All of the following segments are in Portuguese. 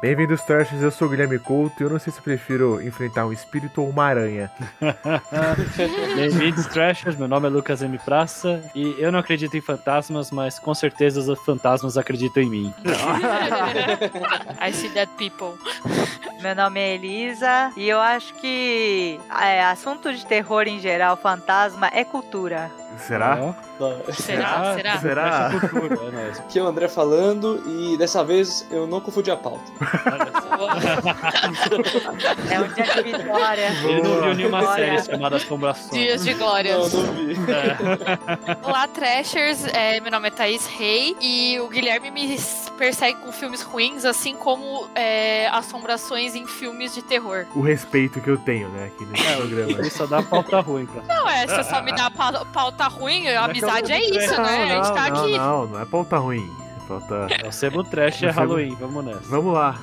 Bem-vindos, Trashers. Eu sou o Guilherme Couto e eu não sei se prefiro enfrentar um espírito ou uma aranha. Bem-vindos, Trashers. Meu nome é Lucas M. Praça e eu não acredito em fantasmas, mas com certeza os fantasmas acreditam em mim. I see dead people. Meu nome é Elisa e eu acho que é, assunto de terror em geral, fantasma, é cultura. Será? Será? Será? Será? Aqui é o André falando e dessa vez eu não confundi a pauta. É um dia de vitória. Ele não viu nenhuma Glória. série chamada Assombrações. Dias de glória. Não, não vi. Olá, Trashers. É, meu nome é Thaís Rei e o Guilherme me persegue com filmes ruins, assim como é, assombrações em filmes de terror. O respeito que eu tenho, né, aqui nesse programa. Ele só dá pauta ruim, cara. Não, é, você só me dá pa- pauta ruim, a amizade é isso, né? A gente tá não, aqui. não, não é pauta ruim. É pauta... É o Sebo Trash é Halloween, vamos nessa. Vamos lá.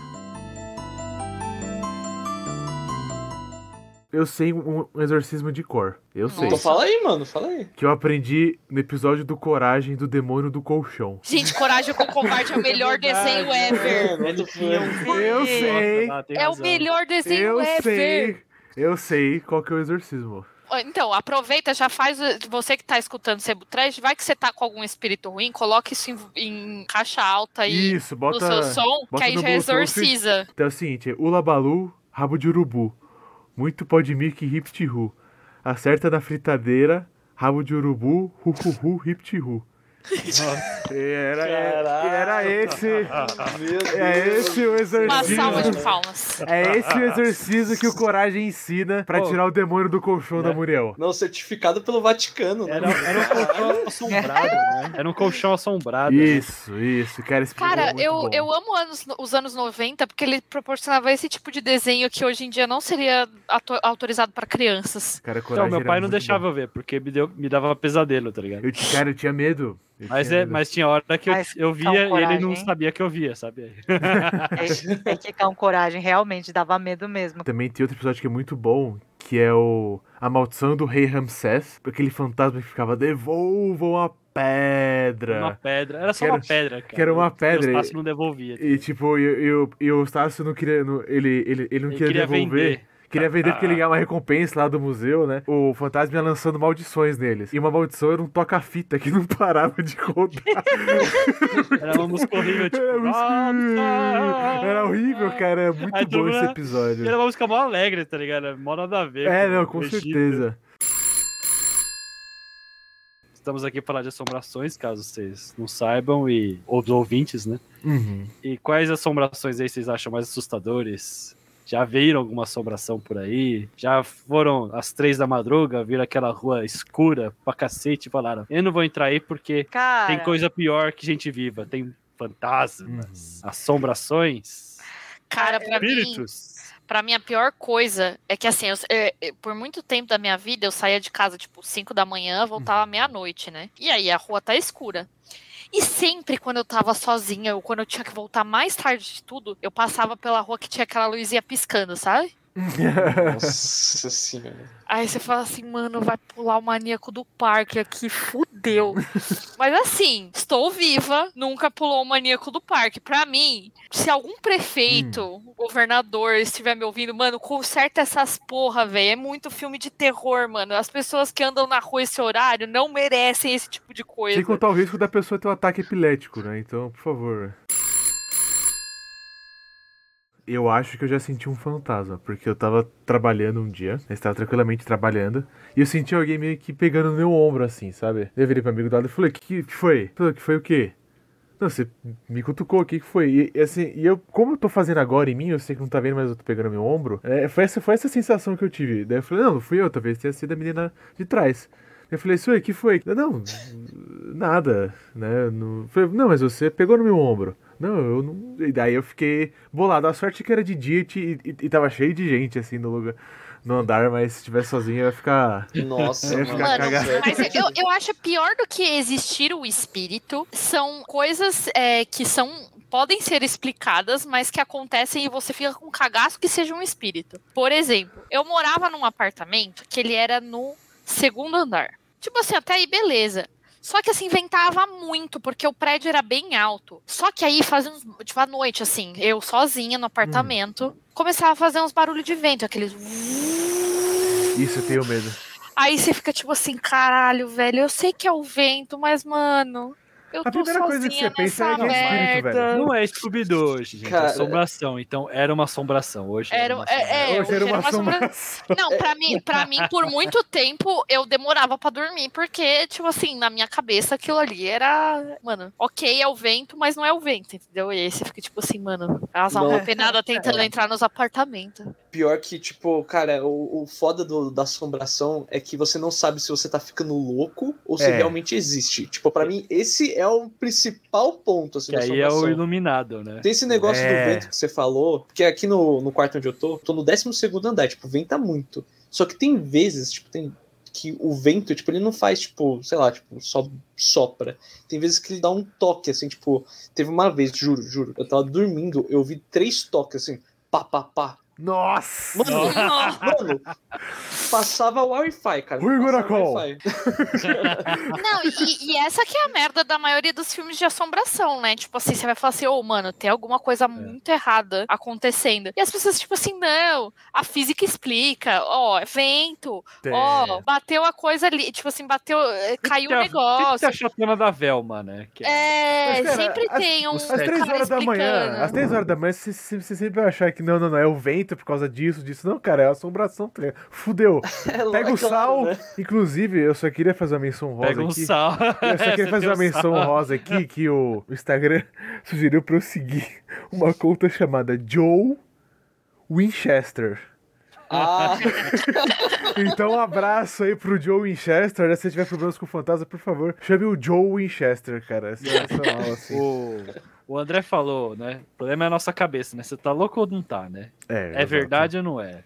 Eu sei um, um exorcismo de cor. Eu sei. Então fala aí, mano, fala aí. Que eu aprendi no episódio do Coragem do Demônio do Colchão. Gente, Coragem com Covarde é o melhor desenho ever. Um foi- Eu sei. É o melhor desenho Eu ever. sei. Eu sei qual que é o exorcismo. Então, aproveita, já faz. Você que tá escutando Sebo Trash, vai que você tá com algum espírito ruim, coloque isso em, em caixa alta aí Isso, no bota. seu som, que bota aí no já exorciza. Então é o seguinte: Ula Balu, rabo de urubu. Muito pode mic hip ru. Acerta na fritadeira, rabo de urubu, hu hu Era, era esse. É esse o Uma exorcismo. salva de palmas. É esse o exorcismo que o Coragem ensina pra Pô. tirar o demônio do colchão da Né? Muriel. Não, certificado pelo Vaticano, né? Era, era um colchão assombrado, né? Era um colchão assombrado. né? Isso, isso. Cara, esse é Cara, muito eu, bom. eu amo anos, os anos 90 porque ele proporcionava esse tipo de desenho que hoje em dia não seria autorizado para crianças. Cara, Então, meu pai não deixava bom. eu ver, porque me, deu, me dava pesadelo, tá ligado? Eu, cara, eu tinha medo. Mas, tinha é, medo. mas tinha hora que eu, eu via e ele não sabia que eu via, sabe? É, é que com coragem, realmente, dava medo mesmo. Também tem outro episódio que é muito bom, que é o A Maldição do Rei Ramsés. Aquele fantasma que ficava, devolvam a pedra. Uma pedra. Era só era- uma pedra, cara. que era uma E pedra, O Estácio não devolvia. E tipo, e, e, o- e o Stácio não queria. não- ele, ele, ele não Ele queria, queria devolver. vender. Queria vender porque ele ia ganhar uma recompensa lá do museu, né? O fantasma ia lançando maldições neles. E uma maldição era um toca-fita que não parava de rodar. Era uma música horrível, tipo. Era, "Volta!" era horrível, cara. É muito Aí bom esse episódio. Era uma música mó alegre, tá ligado? Era Mó nada a ver. É, não, com Egito. certeza. Estamos aqui para falar de assombrações, caso vocês não saibam, e ou dos ouvintes, né? Uhum. E quais assombrações aí vocês acham mais assustadores? Já viram alguma assombração por aí? Já foram às três da madruga, viram aquela rua escura pra cacete e falaram: Eu não vou entrar aí porque Cara, tem coisa pior que gente viva. Tem fantasmas, assombrações, Cara, pra mim, espíritos. pra mim a pior coisa é que assim, eu- é, é, por muito tempo da minha vida eu saía de casa tipo 5 da manhã, voltava meia-noite, né? E aí a rua tá escura. E sempre quando eu tava sozinha, ou quando eu tinha que voltar mais tarde de tudo, eu passava pela rua que tinha aquela luzinha piscando, sabe? Nossa senhora. Aí você fala assim, mano, vai pular o maníaco do parque aqui, fudeu. Mas assim, estou viva, nunca pulou o maníaco do parque. Pra mim, se algum prefeito, governador estiver me ouvindo, mano, conserta essas porra, velho. É muito filme de terror, mano. As pessoas que andam na rua esse horário não merecem esse tipo de coisa. Sem contar o risco da pessoa ter um ataque epilético, né? Então, por favor. Eu acho que eu já senti um fantasma, porque eu tava trabalhando um dia, estava tranquilamente trabalhando, e eu senti alguém meio que pegando no meu ombro, assim, sabe? Eu virei pro amigo do lado e falei, que, que foi? Falei, que foi o quê? Não, você me cutucou, o que, que foi? E, assim, e eu, como eu tô fazendo agora em mim, eu sei que não tá vendo, mas eu tô pegando meu ombro, é, foi, essa, foi essa sensação que eu tive. Daí eu falei, não, não fui eu, talvez tenha sido a menina de trás. Eu falei, isso aí, que foi? Não, nada, né? Não, falei, não, mas você pegou no meu ombro. Não, eu não. E daí eu fiquei bolado. A sorte que era de dia e, e, e tava cheio de gente, assim, no lugar. No andar, mas se estiver sozinho, ia ficar. Nossa, ia mano. ficar Mano, cagado. mas eu, eu acho pior do que existir o espírito são coisas é, que são podem ser explicadas, mas que acontecem e você fica com cagaço que seja um espírito. Por exemplo, eu morava num apartamento que ele era no segundo andar. Tipo assim, até aí beleza. Só que assim, ventava muito, porque o prédio era bem alto. Só que aí fazia uns. Tipo, à noite, assim, eu sozinha no apartamento, começava a fazer uns barulhos de vento, aqueles. Isso eu tenho medo. Aí você fica tipo assim, caralho, velho, eu sei que é o vento, mas, mano, eu A tô primeira coisa que você pensa é nessa que é espírito, velho. Não é Scooby-Doo hoje, gente. Cara, é assombração. Então era uma assombração. Hoje Era, uma é, é, Hoje era uma sombra- assombração. Não, pra mim, pra mim, por muito tempo, eu demorava pra dormir, porque, tipo assim, na minha cabeça aquilo ali era. Mano, ok, é o vento, mas não é o vento, entendeu? E aí você fica, tipo assim, mano, as Não. almas penadas tentando entrar nos apartamentos. Pior que, tipo, cara, o, o foda do- da assombração é que você não sabe se você tá ficando louco ou se É. realmente existe. Tipo, pra mim, esse é o principal ponto, assim, Que da aí é o iluminado, né? Tem esse negócio É. do vento que você falou, porque aqui no, no quarto onde eu tô, tô no 12 andar, tipo, venta muito. Só que tem vezes, tipo, tem que o vento, tipo, ele não faz, tipo, sei lá, tipo, só sopra. Tem vezes que ele dá um toque, assim, tipo, teve uma vez, juro, juro, eu tava dormindo, eu ouvi três toques, assim, pá, pá, pá. Nossa! Mano, mano, passava o Wi-Fi, cara. We're gonna Passava call. Wi-Fi. Não, e, e essa que é a merda da maioria dos filmes de assombração, né? Tipo assim, você vai falar assim, ô, mano, tem alguma coisa muito errada acontecendo. E as pessoas, tipo assim, não, a física explica, ó, é vento, ó, bateu a coisa ali, tipo assim, bateu, eh, caiu o a- negócio. Tem a chatona da Velma, né? Que É, Mas, cara, sempre as- tem um Às É, três horas da manhã, explicando. às três horas da manhã, você- você sempre vai achar que não, não, não, é o vento por causa disso, disso. Não, cara, é assombração. tá ligado? Fudeu. É, Pega o claro, sal. né? Inclusive, eu só queria fazer uma menção rosa Pega um aqui. sal. Eu só queria você fazer uma um menção sal. rosa aqui que o Instagram sugeriu pra eu seguir uma conta chamada Joe Winchester. Ah, Então, um abraço aí pro Joe Winchester. né? Se você tiver problemas com fantasma, por favor, chame o Joe Winchester, cara. É sensacional, assim. O, o André falou, né? O problema é a nossa cabeça, né? Você tá louco ou não tá, né? É, É verdade ou não é?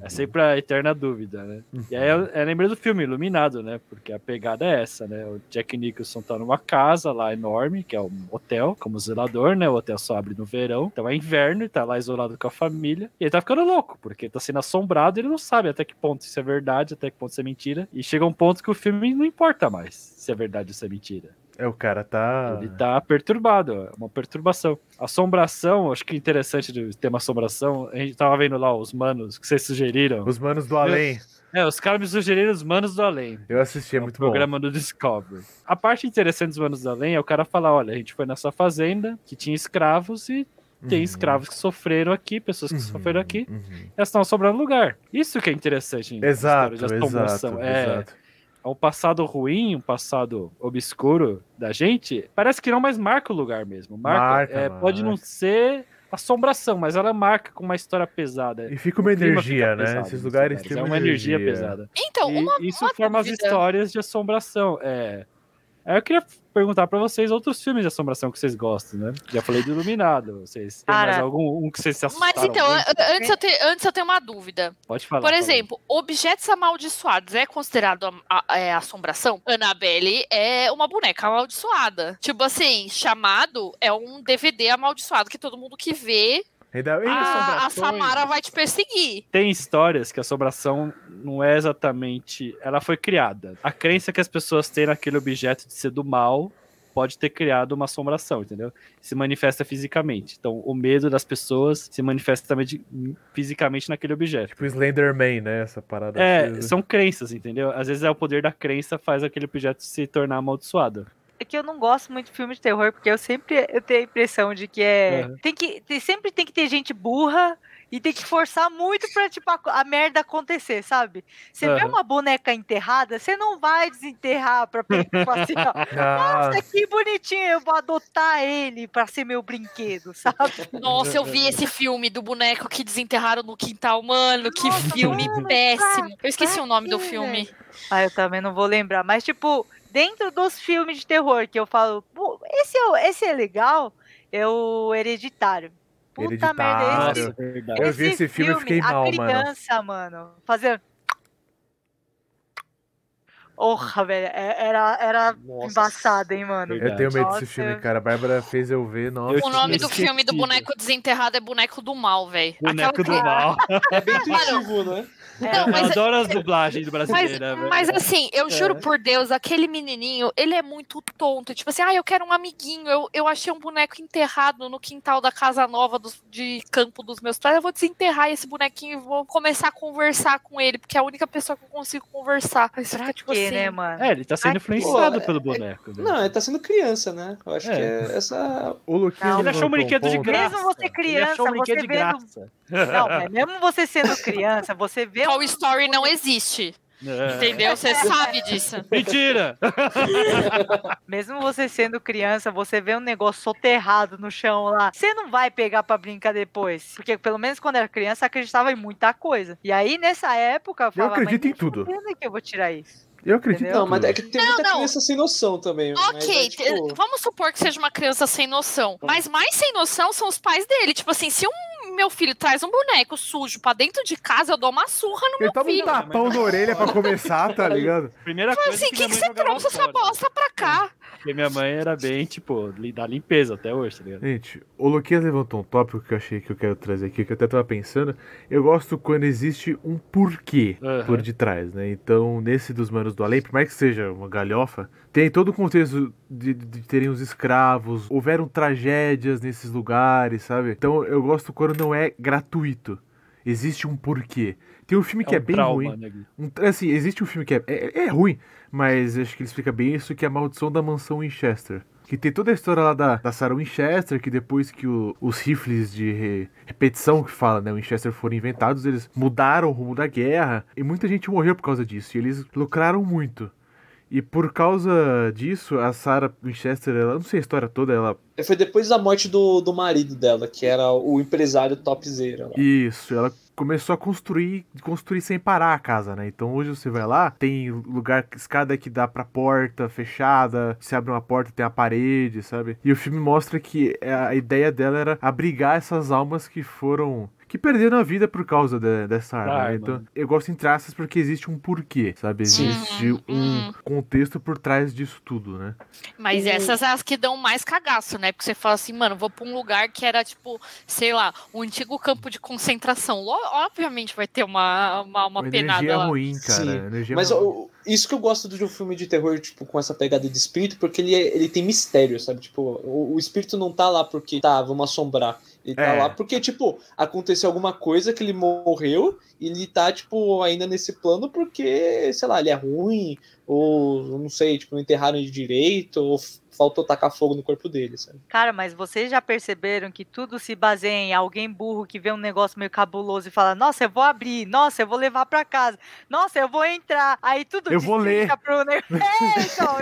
É sempre a eterna dúvida, né? E aí eu, eu lembrei do filme Iluminado, né? Porque a pegada é essa, né? O Jack Nicholson tá numa casa lá enorme, que é um hotel, como zelador, né? O hotel só abre no verão. Então é inverno e tá lá isolado com a família. E ele tá ficando louco, porque tá sendo assombrado e ele não sabe até que ponto isso é verdade, até que ponto isso é mentira. E chega um ponto que o filme não importa mais se é verdade ou se é mentira. É, o cara tá. Ele tá perturbado, é uma perturbação. Assombração, acho que interessante do tema assombração, a gente tava vendo lá os manos que vocês sugeriram. Os manos do além. É, os caras me sugeriram os manos do além. Eu assisti, é É muito bom. programa do Discovery. A parte interessante dos Manos do Além é o cara falar: olha, a gente foi nessa fazenda que tinha escravos e tem Uhum. escravos que sofreram aqui, pessoas que Uhum, sofreram aqui, uhum. elas estão assombrando o lugar. Isso que é interessante Exato, exato, é, exato. É um passado ruim, um passado obscuro da gente, parece que não, mas marca o lugar mesmo. Marca, Marca, é, Pode não marca. ser assombração, mas ela marca com uma história pesada. E fica uma energia, fica né? pesado Esses lugares têm É uma energia pesada. Então, E uma, isso uma forma as histórias de assombração. É. Aí eu queria perguntar pra vocês outros filmes de assombração que vocês gostam, né? Já falei do Iluminado. Vocês têm mais Cara. algum um que vocês se assustaram? Mas então, muito? antes eu, te- antes eu tenho uma dúvida. Pode falar. Por fala exemplo, objetos amaldiçoados é considerado a- a- é, assombração? Annabelle é uma boneca amaldiçoada. Tipo assim, chamado é um DVD amaldiçoado que todo mundo que vê, Ainda bem a, a assombrações. Samara vai te perseguir. Tem histórias que a assombração não é exatamente. Ela foi criada. A crença que as pessoas têm naquele objeto de ser do mal pode ter criado uma assombração, entendeu? Se manifesta fisicamente. Então, o medo das pessoas se manifesta também de- fisicamente naquele objeto. Tipo Slenderman, né? Essa parada. É, assim. são crenças, entendeu? Às vezes é o poder da crença faz aquele objeto se tornar amaldiçoado. É que eu não gosto muito de filme de terror, porque eu sempre eu tenho a impressão de que é. Uhum. Tem que, tem- sempre tem que ter gente burra e tem que forçar muito pra, tipo, a, a merda acontecer, sabe? Você vê Uhum. uma boneca enterrada, você não vai desenterrar pra pensar assim, ó. Nossa, que bonitinho, eu vou adotar ele pra ser meu brinquedo, sabe? Nossa, eu vi esse filme do boneco que desenterraram no quintal, mano. Que Nossa, filme mano, péssimo. Eu esqueci o nome do filme. Ah, eu também não vou lembrar, mas tipo, dentro dos filmes de terror que eu falo, "Pô, esse é, esse é legal, é o Hereditário. Puta merda, esse, Nossa, é verdade. Eu vi esse filme e fiquei a mal, mano. criança, mano. Fazer. Porra, velho, é- era, era Nossa. embaçado, hein, mano. Verdade. Eu tenho medo desse filme, cara. A Bárbara fez eu ver, nossa. O nome do filme do boneco desenterrado é Boneco do Mal, velho. Boneco do mal. É bem intuitivo, né? Não, Eu mas, adoro as dublagens do mas, brasileira, velho. mas assim, eu juro É. por Deus, aquele menininho, ele é muito tonto. Tipo assim, ah, eu quero um amiguinho. Eu, eu achei um boneco enterrado no quintal da casa nova dos- de campo dos meus pais. Eu vou desenterrar esse bonequinho e vou começar a conversar com ele, porque é a única pessoa que eu consigo conversar. Mas será, tipo Que, assim, né, mano? É, ele tá sendo Ai, influenciado pô, pelo boneco. né? Não, ele tá sendo criança, né? Eu acho É. que é essa. O Luquinhas Não. Ele achou um brinquedo de graça. Mesmo você Ele criança, achou um brinquedo de vendo- graça. Não, mas mesmo você sendo criança, você vê Toy Story não existe. É. Entendeu? Você sabe disso. Mentira! Mesmo você sendo criança, você vê um negócio soterrado no chão lá. Você não vai pegar pra brincar depois. Porque pelo menos quando era criança, acreditava em muita coisa. E aí, nessa época, eu falava, acredito mas em tudo. que eu vou tirar isso. Eu acredito. Entendeu? Não, mas é que tem muita não. criança sem noção também. mas Ok, é, tipo, vamos supor que seja uma criança sem noção. Mas mais sem noção são os pais dele. Tipo assim, se um meu filho traz um boneco sujo pra dentro de casa, eu dou uma surra no Ele meu toma um filho. tapão na orelha pra começar, tá ligado? Primeira coisa assim, que que que você trouxe essa bosta pra cá? Porque minha mãe era bem, tipo, da limpeza até hoje, tá ligado? Gente, o Luquinhas levantou um tópico que eu achei que eu quero trazer aqui, que eu até tava pensando. Eu gosto quando existe um porquê Aham. por detrás, né? Então, nesse dos Manos do Além, por mais que seja uma galhofa, tem todo o contexto de, de terem os escravos, houveram tragédias nesses lugares, sabe? Então, eu gosto quando não é gratuito. Existe um porquê. Tem um filme que é, um bem trauma, ruim. né? Um- assim, existe um filme que é, é, é ruim, mas acho que ele explica bem isso, que é a Maldição da Mansão Winchester. Que tem toda a história lá da, da Sarah Winchester, que depois que o- os rifles de re- repetição que fala, né, Winchester foram inventados, eles mudaram o rumo da guerra, e muita gente morreu por causa disso, e eles lucraram muito. E por causa disso, a Sarah Winchester, ela não sei a história toda, ela Foi depois da morte do, do marido dela, que era o empresário topzera. lá. Isso, ela começou a construir, construir sem parar a casa, né? Então hoje você vai lá, tem lugar, escada que dá pra porta fechada, se abre uma porta tem a parede, sabe? E o filme mostra que a ideia dela era abrigar essas almas que foram que perderam a vida por causa de- dessa arma. Da né? Então, eu gosto em traças porque existe um porquê, sabe? Sim. Existe Uhum, um uhum. contexto por trás disso tudo, né? Mas Uhum. essas são as que dão mais cagaço, né? Porque você fala assim, mano, vou pra um lugar que era, tipo, sei lá, um antigo campo de concentração. Obviamente vai ter uma, uma, uma Uma penada energia lá. ruim, cara. Sim. Energia Mas ruim. o- isso que eu gosto de um filme de terror, tipo, com essa pegada de espírito, porque ele, é- ele tem mistério, sabe? Tipo, o, o espírito não tá lá porque, tá, vamos assombrar. Ele tá É. lá porque, tipo, aconteceu alguma coisa que ele morreu e ele tá, tipo, ainda nesse plano porque, sei lá, ele é ruim, ou não sei, tipo, não enterraram ele direito, ou faltou tacar fogo no corpo dele, sabe? Cara, mas vocês já perceberam que tudo se baseia em alguém burro que vê um negócio meio cabuloso e fala: Nossa, eu vou abrir, nossa, eu vou levar pra casa, nossa, eu vou entrar. Aí tudo Eu vou desliga ler. Pro... É, então,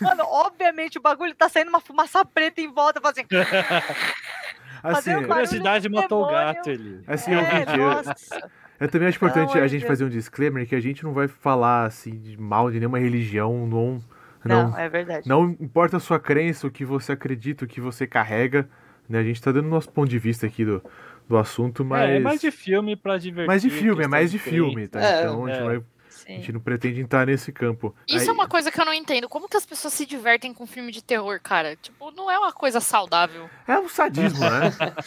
Mano, obviamente o bagulho tá saindo uma fumaça preta em volta, fala assim. Assim, fazer um Curiosidade matou o gato ali. assim, É, ouvinte, eu-. Eu também acho importante Não, a é gente Deus. fazer um disclaimer que a gente não vai falar assim de mal de nenhuma religião, não, não, Não, é verdade. não importa a sua crença, o que você acredita, o que você carrega, né? A gente tá dando nosso ponto de vista aqui do, do assunto, mas É, é mais de filme pra divertir. mais de filme, é mais de filme, tá? É, então a gente, é. Vai- a Sim. gente não pretende entrar nesse campo. Isso Aí- é uma coisa que eu não entendo. Como que as pessoas se divertem com filme de terror, cara? Tipo, não é uma coisa saudável. É um sadismo, né?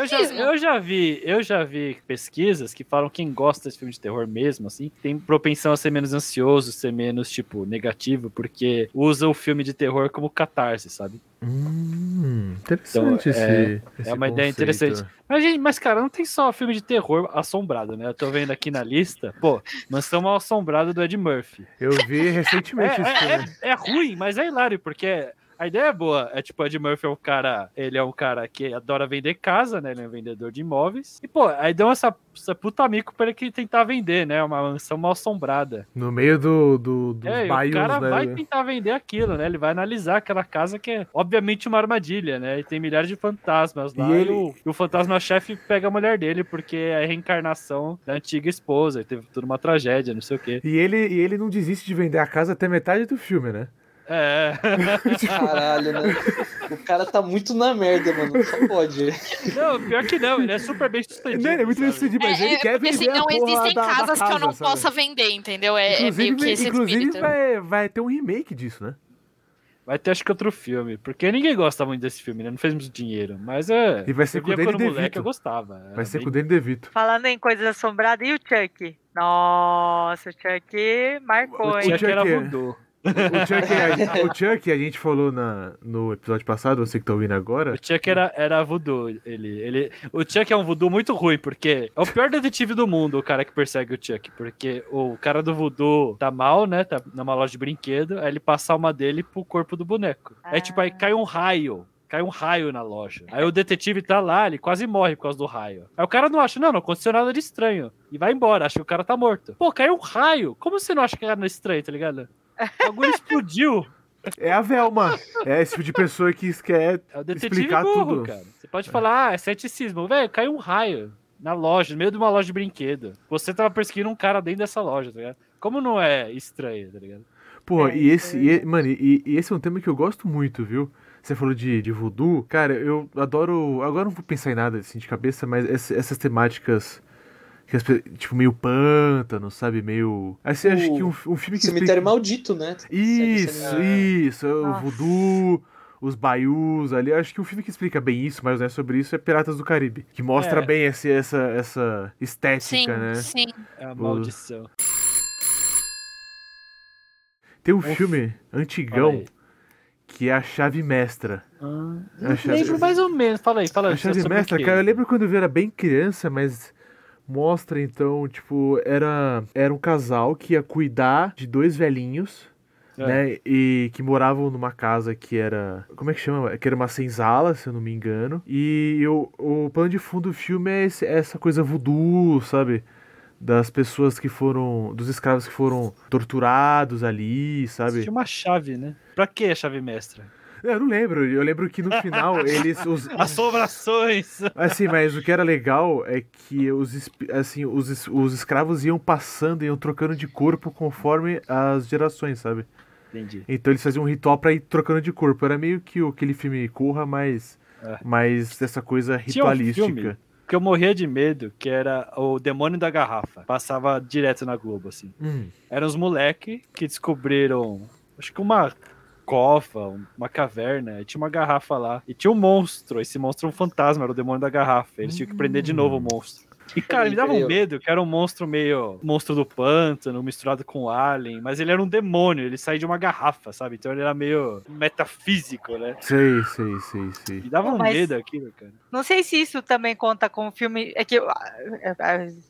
Eu já, Sadismo. eu já vi, eu já vi pesquisas que falam que quem gosta de filme de terror mesmo, assim, tem propensão a ser menos ansioso, ser menos, tipo, negativo, porque usa o filme de terror como catarse, sabe? Hum, interessante Então, esse, é- esse é uma ideia conceito. interessante. Mas, gente, mas, cara, não tem só filme de terror assombrado, né? Eu tô vendo aqui na lista, pô, Mansão Mal Assombrada do Ed Murphy. Eu vi É, recentemente esse é, filme. é, é ruim, mas é hilário, porque a ideia é boa. É tipo, Ed Murphy é um cara. Ele é um cara que adora vender casa, né? Ele é um vendedor de imóveis. E, pô, aí deu essa, essa puta mico pra ele que tentar vender, né? Uma mansão mal assombrada. No meio do, do, dos É, e o cara né? vai tentar vender aquilo, né? Ele vai analisar aquela casa que é, obviamente, uma armadilha, né? E tem milhares de fantasmas lá. E E, ele- o, e o fantasma-chefe pega a mulher dele, porque é a reencarnação da antiga esposa. E teve toda uma tragédia, não sei o quê. E ele, e ele não desiste de vender a casa até metade do filme, né? É. Caralho, né? O cara tá muito na merda, mano. Só pode. Não, pior que não, ele é super bem sucedido. Não, ele é muito bem sucedido, mas ele quer porque vender assim, a não porra existem da- da casas que eu não casa, sabe? possa vender, entendeu? É, é Inclusive, meio que esse inclusive vai, vai ter um remake disso, né? Vai ter acho que outro filme, porque ninguém gosta muito desse filme, né? Não fez muito dinheiro, mas é. E vai ser eu com o Danny DeVito. eu gostava. Vai era ser bem- com o Danny DeVito. Falando em coisas assombradas, e o Chuck? Nossa, o Chuck marcou, O hein? Chuck era Chuck é- voodoo. O Chuck, a, o Chuck, a gente falou na, no episódio passado, você que tá ouvindo agora. O Chuck era, era voodoo. Ele, ele, o Chuck é um voodoo muito ruim, porque é o pior detetive do mundo, o cara que persegue o Chuck. Porque o cara do voodoo tá mal, né? Tá numa loja de brinquedo, aí ele passa a alma dele pro corpo do boneco. Aí, tipo, aí cai um raio. Cai um raio na loja. Aí o detetive tá lá, ele quase morre por causa do raio. Aí o cara não acha, não, não aconteceu nada de estranho. E vai embora, acha que o cara tá morto. Pô, caiu um raio. Como você não acha que era estranho, tá ligado? O bagulho explodiu. É a Velma. É esse tipo de pessoa que quer É o detetive explicar burro, tudo. cara. Você pode falar, ah, é ceticismo. Velho, caiu um raio na loja, no meio de uma loja de brinquedo. Você tava perseguindo um cara dentro dessa loja, tá ligado? Como não é estranho, tá ligado? Pô, É, e esse, e- mano, e, e esse é um tema que eu gosto muito, viu? Você falou de, de voodoo. Cara, eu adoro. Agora não vou pensar em nada assim de cabeça, mas essa- essas temáticas. Que as pe- tipo, meio pântano, sabe? Meio. Assim, O acho que um, um filme que. Cemitério explica- Maldito, né? Isso, Segue isso. O Nossa. voodoo, os baius ali. Acho que um filme que explica bem isso, mas não é sobre isso, é Piratas do Caribe. Que mostra É. bem esse, essa, essa estética, Sim, né? sim. É a Pô. maldição. Tem um Uf. filme antigão que é a chave mestra. Ah, A chave- lembro mais ou menos. Fala aí, fala aí. A chave o mestra, cara, eu lembro quando eu era bem criança, mas mostra então, tipo, era, era um casal que ia cuidar de dois velhinhos, É. né? E que moravam numa casa que era. Como é que chama? Que era uma senzala, se eu não me engano. E o, o plano de fundo do filme é esse- essa coisa voodoo, sabe? Das pessoas que foram. Dos escravos que foram torturados ali, sabe? Tinha uma chave, né? Pra que a chave mestra? Eu não lembro. Eu lembro que no final eles. Os, Assombrações! Assim, mas o que era legal é que os, assim, os, os escravos iam passando, iam trocando de corpo conforme as gerações, sabe? Entendi. Então eles faziam um ritual pra ir trocando de corpo. Era meio que o- aquele filme Corra, mas, É. mas essa coisa Tinha um ritualística. filme que eu morria de medo, que era o Demônio da Garrafa. Passava direto na Globo, assim. Hum, Eram os moleque que descobriram, acho que uma cova, uma caverna, e tinha uma garrafa lá. E tinha um monstro, esse monstro era um fantasma, era o demônio da garrafa. Eles tinham que prender de novo o monstro. E, cara, Peraí, me dava um medo, que era um monstro meio. monstro do pântano, misturado com alien, mas ele era um demônio, ele saía de uma garrafa, sabe? Então ele era meio metafísico, né? sei, sei, sei, sei. Me dava um Mas- medo aquilo, cara. Não sei se isso também conta com o filme. É que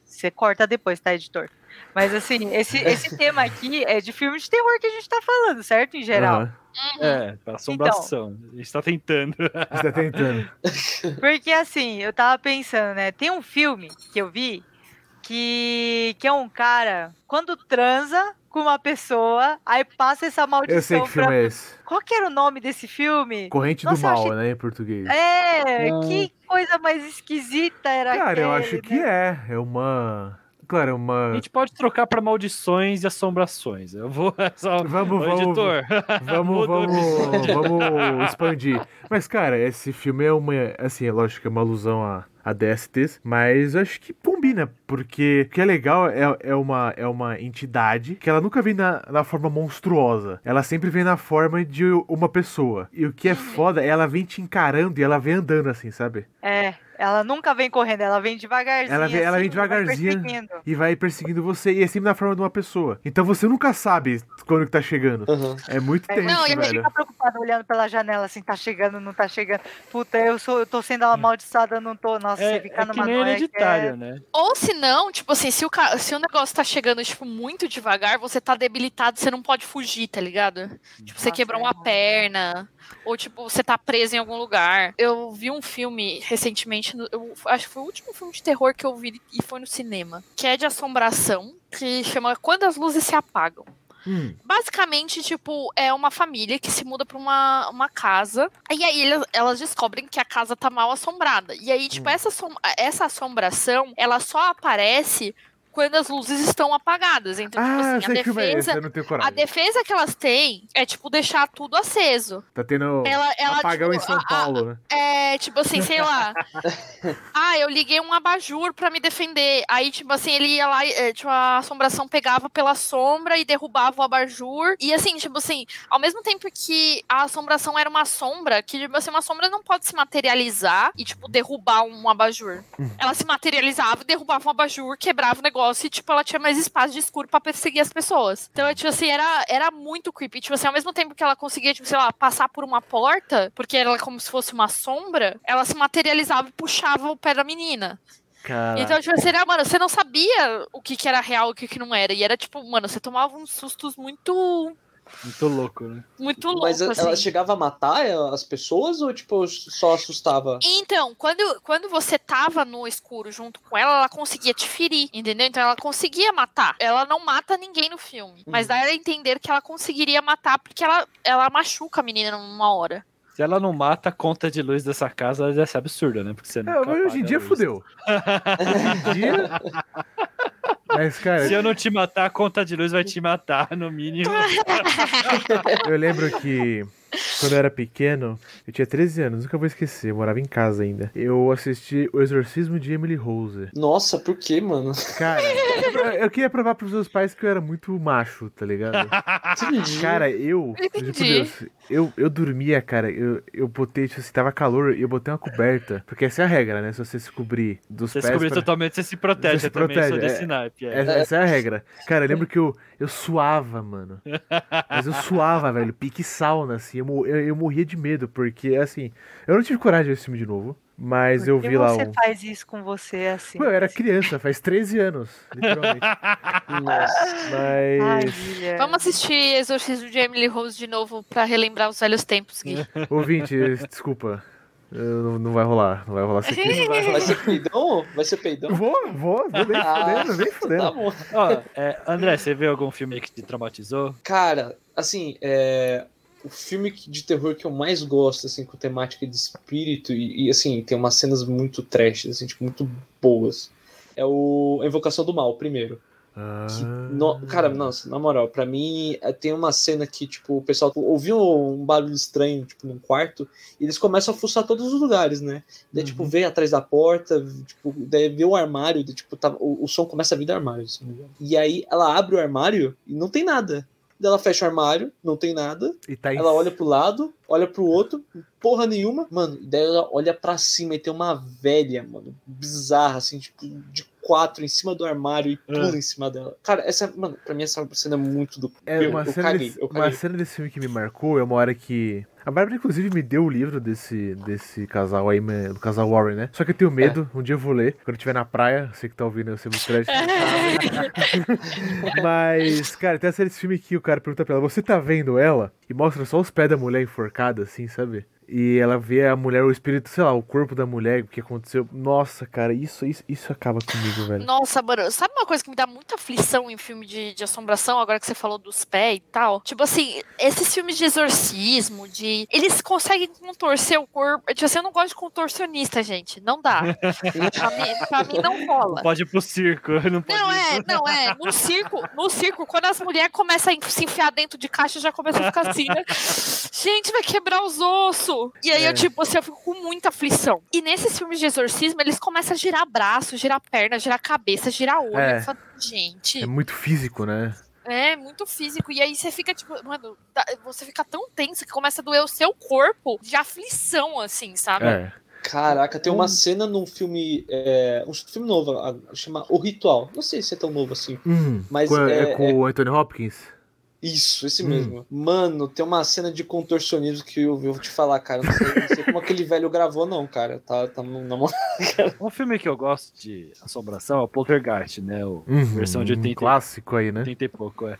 você corta depois, tá, editor? Mas assim, esse, esse tema aqui é de filme de terror que a gente tá falando, certo? Em geral. Aham, É, pra assombração. A gente tá tentando. Você tá tentando. Porque assim, eu tava pensando, né? Tem um filme que eu vi que, que é um cara, quando transa com uma pessoa, aí passa essa maldição Eu sei que filme pra. é esse. Qual que era o nome desse filme? Corrente Nossa, do eu Mal, achei- né, em português. É, Ah. que coisa mais esquisita era Cara, eu aquele, acho que né? é. É uma... Claro, é A uma... gente pode trocar pra maldições e assombrações. Eu vou. Só... Vamos, Ô, vamos, editor. Vamos, vamos, vamos expandir. Mas, cara, esse filme é uma. Assim, é lógico que é uma alusão a, a DSTs, mas eu acho que combina, porque o que é legal é, é, uma, é uma entidade que ela nunca vem na, na forma monstruosa. Ela sempre vem na forma de uma pessoa. E o que é foda é ela vem te encarando e ela vem andando assim, sabe? É, ela nunca vem correndo, ela vem devagarzinho. Ela vem- ela vem assim, vai. E vai perseguindo você e é sempre na forma de uma pessoa. Então você nunca sabe quando que tá chegando. Aham. É muito É, tenso, Não, e Ele velho. fica preocupado olhando pela janela assim, tá chegando, não tá chegando. Puta, eu, sou, eu tô sendo amaldiçoada, não tô. Nossa, É, você fica é que numa nem noia hereditário, que né? Ou se não, tipo assim, se o, ca- se o negócio tá chegando, tipo, muito devagar, você tá debilitado, você não pode fugir, tá ligado? Tipo, você Nossa, quebrou é uma perna, ou tipo, você tá preso em algum lugar. Eu vi um filme recentemente, eu acho que foi o último filme de terror que eu vi e foi no cinema, que é de assombração, que chama Quando as Luzes Se Apagam. Hum, Basicamente, tipo, é uma família que se muda pra uma, uma casa. E aí elas, elas descobrem que a casa tá mal assombrada. E aí, tipo, essa, assom- essa assombração, ela só aparece quando as luzes estão apagadas. Então, tipo Ah, assim, a é defesa. eu não tenho A defesa que elas têm é, tipo, deixar tudo aceso. Tá tendo Ela, ela apagão tipo, em São a- a- Paulo, né? É, tipo assim, sei lá. ah, eu liguei um abajur pra me defender. Aí, tipo assim, ele ia lá, é, tipo, a assombração pegava pela sombra e derrubava o abajur. E assim, tipo assim, ao mesmo tempo que a assombração era uma sombra, que, tipo assim, uma sombra não pode se materializar e, tipo, derrubar um abajur. Ela se materializava, derrubava um abajur, quebrava o negócio e, tipo, ela tinha mais espaço de escuro pra perseguir as pessoas. Então, tipo assim, era, era muito creepy. Tipo assim, ao mesmo tempo que ela conseguia, tipo, sei lá, passar por uma porta, porque era como se fosse uma sombra, ela se materializava e puxava o pé da menina. Cara, Então, tipo assim, mano, você não sabia o que, que era real e o que, que não era. E era, tipo, mano, você tomava uns sustos muito, Muito louco, né? muito loucos, Mas assim. ela chegava a matar as pessoas ou, tipo, só assustava? Então, quando, quando você tava no escuro junto com ela, ela conseguia te ferir, entendeu? Então ela conseguia matar. Ela não mata ninguém no filme. Mas dá a entender que ela conseguiria matar porque ela, ela machuca a menina numa hora. Se ela não mata a conta de luz dessa casa, ela já é absurda, né? Porque você É, nunca mas hoje em dia fudeu. Hoje em dia. Mas, cara, Se eu não te matar, a conta de luz vai te matar, no mínimo. eu lembro que quando eu era pequeno, eu tinha 13 anos, nunca vou esquecer, eu morava em casa ainda. Eu assisti O Exorcismo de Emily Rose. Nossa, por que, mano? Cara, eu queria provar pros meus pais que eu era muito macho, tá ligado? Entendi. Cara, eu, Entendi. Deus, eu, eu dormia, cara, eu, eu botei, tipo assim, tava calor e eu botei uma coberta. Porque essa é a regra, né? Se você se cobrir dos Você pés. descobriu pra- totalmente, você se protege Você se também, sou protege, desse é. naipe. é. Essa, essa é a regra. Cara, eu lembro que eu, eu suava, mano. Mas eu suava, velho. Pique sauna, assim. Eu, eu, eu morria de medo, porque, assim, eu não tive coragem de ver esse filme de novo. Mas eu Por vi lá você um. faz isso com você assim? Pô, eu era criança, faz 13 anos, literalmente. Nossa. Mas. Ai. Vamos assistir Exorcismo de Emily Rose de novo pra relembrar os velhos tempos, Gui. Ouvinte, desculpa. Não, não vai rolar. Não vai rolar aqui. Vai ser peidão? Vai ser peidão? Vou, vou, vou nem fudendo, nem Tá fudendo. bom. Ó, é, André, você viu algum filme aí que te traumatizou? Cara, assim, é. O filme de terror que eu mais gosto, assim, com temática de espírito, e, e, assim, tem umas cenas muito trash, assim, tipo, muito boas. É o A Invocação do Mal, primeiro. Ah, Que, no- cara, nossa, na moral, pra mim é, tem uma cena que, tipo, o pessoal ouviu um barulho estranho, tipo, num quarto, e eles começam a fuçar todos os lugares, né? Daí, tipo, vê atrás da porta, tipo, daí vê o armário, daí, tipo, tá, o, o som começa a vir do armário, engano. E aí ela abre o armário e não tem nada. Ela fecha o armário, não tem nada. E tá. Ela olha pro lado, olha pro outro, porra nenhuma. Mano, daí ela olha pra cima e tem uma velha, mano, bizarra, assim, tipo, de quatro em cima do armário e pula em cima dela. Cara, essa, mano, pra mim essa cena é muito do. É, eu, uma, eu cena caguei, desse, eu uma cena desse filme que me marcou é uma hora que. A Bárbara, inclusive, me deu o livro desse, desse casal aí, do casal Warren, né? Só que eu tenho medo, um dia eu vou ler, quando eu estiver na praia, você que tá ouvindo, eu sei muito crédito. Mas, cara, tem essa desse filme que o cara pergunta pra ela, você tá vendo ela? E mostra só os pés da mulher enforcada, assim, sabe? E ela vê a mulher, o espírito, sei lá, o corpo da mulher, o que aconteceu. Nossa, cara, isso, isso, isso acaba comigo, velho. Nossa, mano, sabe uma coisa que me dá muita aflição em filme de, de assombração, agora que você falou dos pés e tal? Tipo assim, esses filmes de exorcismo, de. Eles conseguem contorcer o corpo. Tipo assim, eu não gosto de contorcionista, gente. Não dá. pra, mim, pra mim não rola. Pode ir pro circo, não pode Não, ir é, não, é. No circo, no circo, quando as mulheres começam a se enfiar dentro de caixa, já começa a ficar assim, né? Gente, vai quebrar os ossos. E aí, É. eu, tipo, assim, eu fico com muita aflição. E nesses filmes de exorcismo, eles começam a girar braço, girar perna, girar cabeça, girar olho. É. Eu falo, gente, É muito físico, né? é muito físico. E aí você fica, tipo, mano, tá- você fica tão tenso que começa a doer o seu corpo de aflição, assim, sabe? É. Caraca, tem uma cena num filme. É, um filme novo, chama O Ritual. Não sei se é tão novo assim. Hum, Mas com, é, é- com o Anthony Hopkins? Isso, esse Hum. mesmo. Mano, tem uma cena de contorcionismo que eu, eu vou te falar, cara. Não sei, não sei como aquele velho gravou, não, cara. Tá, tá na mão. Um filme que eu gosto de assombração é o Poltergeist, né? O Uhum, Versão de um 80. clássico aí, né? 80 e pouco, é.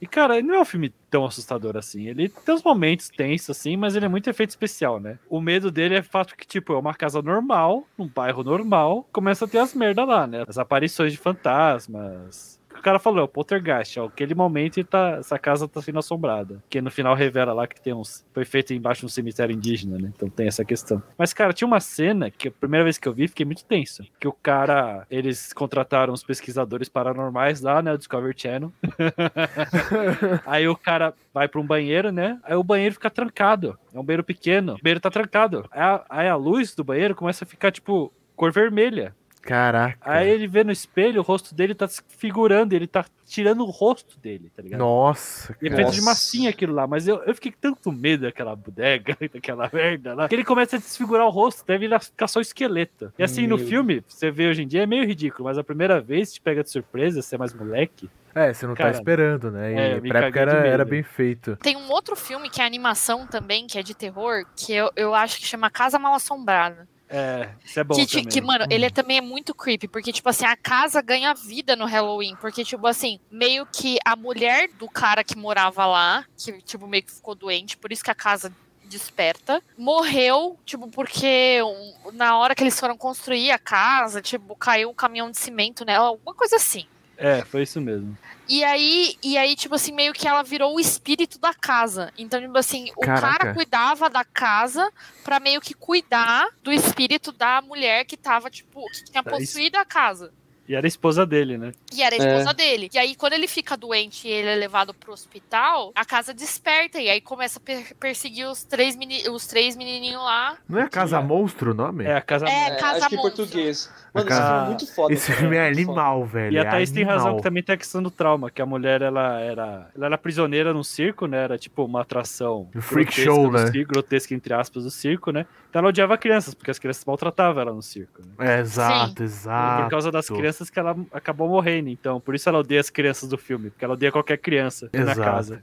E, cara, ele não é um filme tão assustador assim. Ele tem uns momentos tensos, assim, mas ele é muito efeito especial, né? O medo dele é o fato que, tipo, é uma casa normal, num bairro normal, começa a ter as merda lá, né? As aparições de fantasmas. Que o cara falou, é o poltergeist. Ó, aquele momento e tá, essa casa tá sendo assombrada. Porque no final revela lá que tem uns. Foi feito embaixo de um cemitério indígena, né? Então tem essa questão. Mas, cara, tinha uma cena que a primeira vez que eu vi, fiquei muito tenso. Que o cara. Eles contrataram os pesquisadores paranormais lá, né? O Discovery Channel. Aí o cara vai pra um banheiro, né? Aí o banheiro fica trancado. É um banheiro pequeno. O banheiro tá trancado. Aí a, aí a luz do banheiro começa a ficar, tipo, cor vermelha. Caraca. Aí ele vê no espelho, o rosto dele tá se figurando, ele tá tirando o rosto dele, tá ligado? Nossa, E é cara. feito de massinha aquilo lá, mas eu, eu fiquei com tanto medo daquela bodega, daquela merda lá, que ele começa a desfigurar o rosto, deve ficar só o esqueleto. E assim, no Meu. filme, você vê hoje em dia, é meio ridículo, mas a primeira vez te pega de surpresa, você é mais moleque. É, você não Cara, tá esperando, né? E é, pra época era, era bem feito. Tem um outro filme que é animação também, que é de terror, que eu, eu acho que chama Casa Mal Assombrada. É, isso é bom que, que, mano, ele é, também é muito creepy, porque, tipo assim, a casa ganha vida no Halloween. Porque, tipo assim, meio que a mulher do cara que morava lá, que, tipo, meio que ficou doente, por isso que a casa desperta, morreu, tipo, porque um, na hora que eles foram construir a casa, tipo, caiu um caminhão de cimento nela, alguma coisa assim. É, foi isso mesmo. E aí, e aí, tipo assim, meio que ela virou o espírito da casa. Então, tipo assim, o Caraca. cara cuidava da casa pra meio que cuidar do espírito da mulher que tava, tipo, que tinha Tá, possuído a casa. E era a esposa dele, né? E era a esposa dele. E aí, quando ele fica doente e ele é levado pro hospital, a casa desperta. E aí começa a per- perseguir os três, meni os três menininhos lá. Não é Casa Tinha- monstro o nome? É, a casa. É, É, Casa acho que em Monstro. português. Mano, Casa- esse filme é muito foda. Esse cara, filme é animal, velho. E a é Thaís tem razão que também tem a questão do trauma, que a mulher ela era, ela era prisioneira num circo, né? Era tipo uma atração Um freak show, né? circo, grotesca entre aspas do circo, né? Então ela odiava crianças, porque as crianças maltratavam ela no circo. Né? É, exato, E exato. por causa das crianças que ela acabou morrendo. Então, por isso ela odeia as crianças do filme, porque ela odeia qualquer criança na Exato. casa.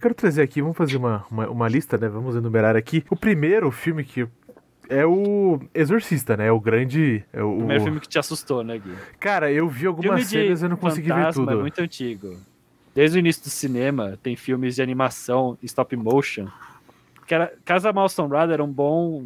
Quero trazer aqui, vamos fazer uma, uma, uma lista, né? Vamos enumerar aqui. O primeiro filme que é o Exorcista, né? É o grande. É o, primeiro filme que te assustou, né, Gui? Cara, eu vi algumas cenas e eu não consegui ver fantasma tudo. É muito antigo. Desde o início do cinema, tem filmes de animação em stop motion. Casa Mal Assombrada era um bom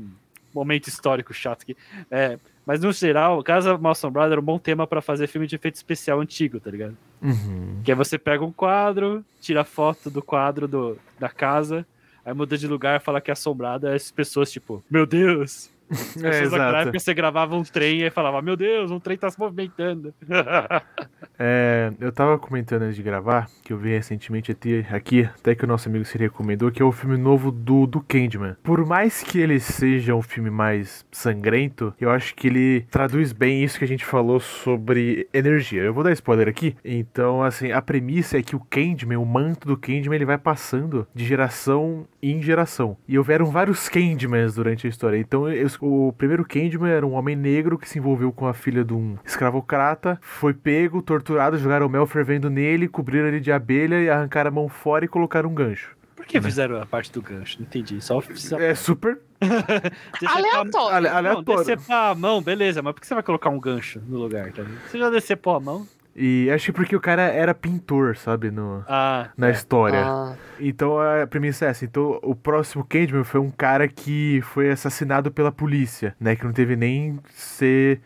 momento histórico chato aqui. É, mas no geral, Casa Mal Assombrada era um bom tema pra fazer filme de efeito especial antigo, tá ligado? Uhum. Que aí você pega um quadro, tira foto do quadro do, da casa, aí muda de lugar, fala que é assombrada, as pessoas tipo, meu Deus! É, pessoas naquela exato. época você gravava um trem e falava, meu Deus, um trem tá se movimentando. É, eu tava comentando antes de gravar, que eu vi recentemente aqui, aqui, até que o nosso amigo se recomendou, que é o filme novo do, do Candyman. Por mais que ele seja um filme mais sangrento, eu acho que ele traduz bem isso que a gente falou sobre energia. Eu vou dar spoiler aqui. Então, assim, a premissa é que o Candyman, o manto do Candyman, ele vai passando de geração em geração. E houveram vários Candymans durante a história. Então, eu- o primeiro Candyman era um homem negro que se envolveu com a filha de um escravocrata, foi pego, torturado, jogaram mel fervendo nele, cobriram ele de abelha e arrancaram a mão fora e colocaram um gancho. Por que fizeram a parte do gancho? Não entendi. Só, só É super Aleatório. Não, aleatório. decepar a mão, beleza, mas por que você vai colocar um gancho no lugar, tá ligado? Você já decepou a mão? E acho que porque o cara era pintor, sabe, no, Ah, na história. Ah, Então a premissa é essa. Então o próximo Candyman foi um cara que foi assassinado pela polícia, né? Que não teve nem ser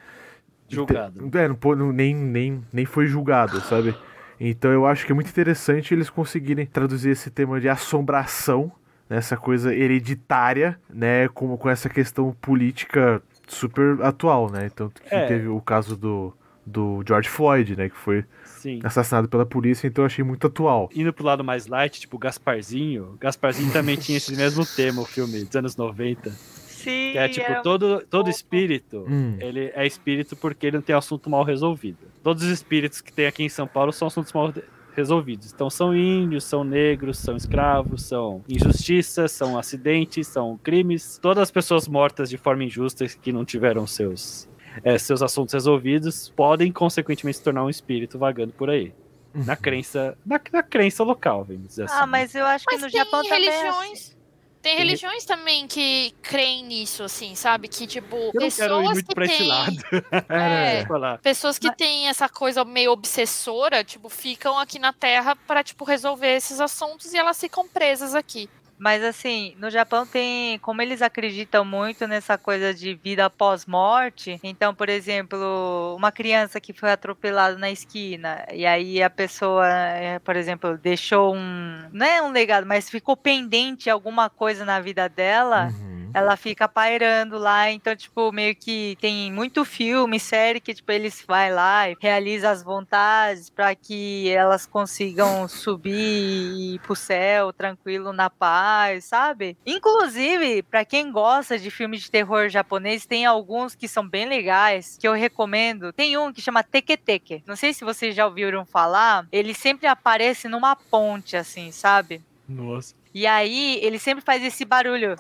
julgado. É, não, nem, nem, nem foi julgado, sabe? Então eu acho que é muito interessante eles conseguirem traduzir esse tema de assombração, né, essa coisa hereditária, né, com, com essa questão política super atual, né? Então que É. teve o caso do, do George Floyd, né, que foi Sim. assassinado pela polícia, então eu achei muito atual. Indo pro lado mais light, tipo Gasparzinho, Gasparzinho também tinha esse mesmo tema, o filme dos anos 90. Sim, Que é tipo, era todo, todo espírito, Hum. ele é espírito porque ele não tem assunto mal resolvido. Todos os espíritos que tem aqui em São Paulo são assuntos mal resolvidos. Então são índios, são negros, são escravos, são injustiças, são acidentes, são crimes. Todas as pessoas mortas de forma injusta que não tiveram seus, é, seus assuntos resolvidos podem consequentemente se tornar um espírito vagando por aí. Na crença, na, na crença local, vamos dizer assim. Ah, mas eu acho que Mas no tem Japão também. é assim. religiões. Tem religiões também que creem nisso, assim, sabe? Que, tipo, Eu não pessoas quero ir muito que pra esse têm- lado. É. Falar. Pessoas que têm essa coisa meio obsessora, tipo, ficam aqui na Terra pra, tipo, resolver esses assuntos e elas ficam presas aqui. Mas assim, no Japão tem, como eles acreditam muito nessa coisa de vida após morte, então, por exemplo, uma criança que foi atropelada na esquina e aí a pessoa, eh, por exemplo, deixou um, não é um legado, mas ficou pendente alguma coisa na vida dela, Uhum. Ela fica pairando lá, então, tipo, meio que tem muito filme, série que, tipo, eles vai lá e realiza as vontades para que elas consigam subir e ir pro céu tranquilo na paz, sabe? Inclusive, para quem gosta de filme de terror japonês, tem alguns que são bem legais, que eu recomendo. Tem um que chama Teke Teke. Não sei se vocês já ouviram falar, ele sempre aparece numa ponte, assim, sabe? Nossa. E aí, ele sempre faz esse barulho.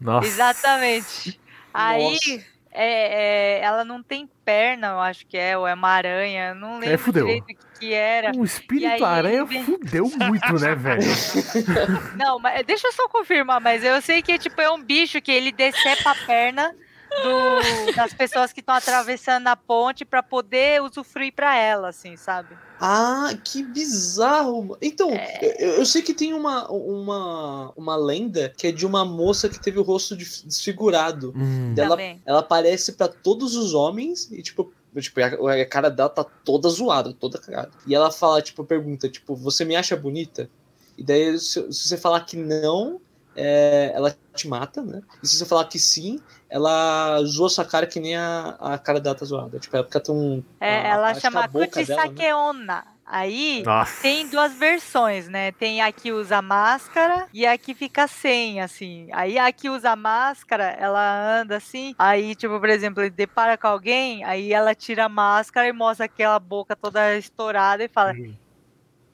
Nossa. Exatamente. Aí Nossa. é, é, ela não tem perna, eu acho que é, ou é uma aranha, não lembro fudeu. direito o que, que era. Um espírito aí, aranha vem- fudeu muito, né, velho? Não, mas deixa eu só confirmar, mas eu sei que tipo, é um bicho que ele decepa a perna do- das pessoas que estão atravessando a ponte pra poder usufruir pra ela, assim, sabe? Ah, que bizarro. Então, É. eu, eu sei que tem uma, uma, uma lenda que é de uma moça que teve o rosto desfigurado. Hum. Ela, Também. ela aparece pra todos os homens e, tipo, tipo, a, a cara dela tá toda zoada, toda cagada. E ela fala, tipo, pergunta, tipo, você me acha bonita? E daí, se, se você falar que não, é, ela te mata, né? E se você falar que sim, ela zoa sua cara que nem a, a cara dela tá zoada. Tipo, ela fica tão. É, a- ela chama boca dela, né? Kutisakeona. Aí Nossa. tem duas versões, né? Tem a que usa máscara e a que fica sem, assim. Aí a que usa máscara, ela anda assim. Aí, tipo, por exemplo, ele depara com alguém, aí ela tira a máscara e mostra aquela boca toda estourada e fala: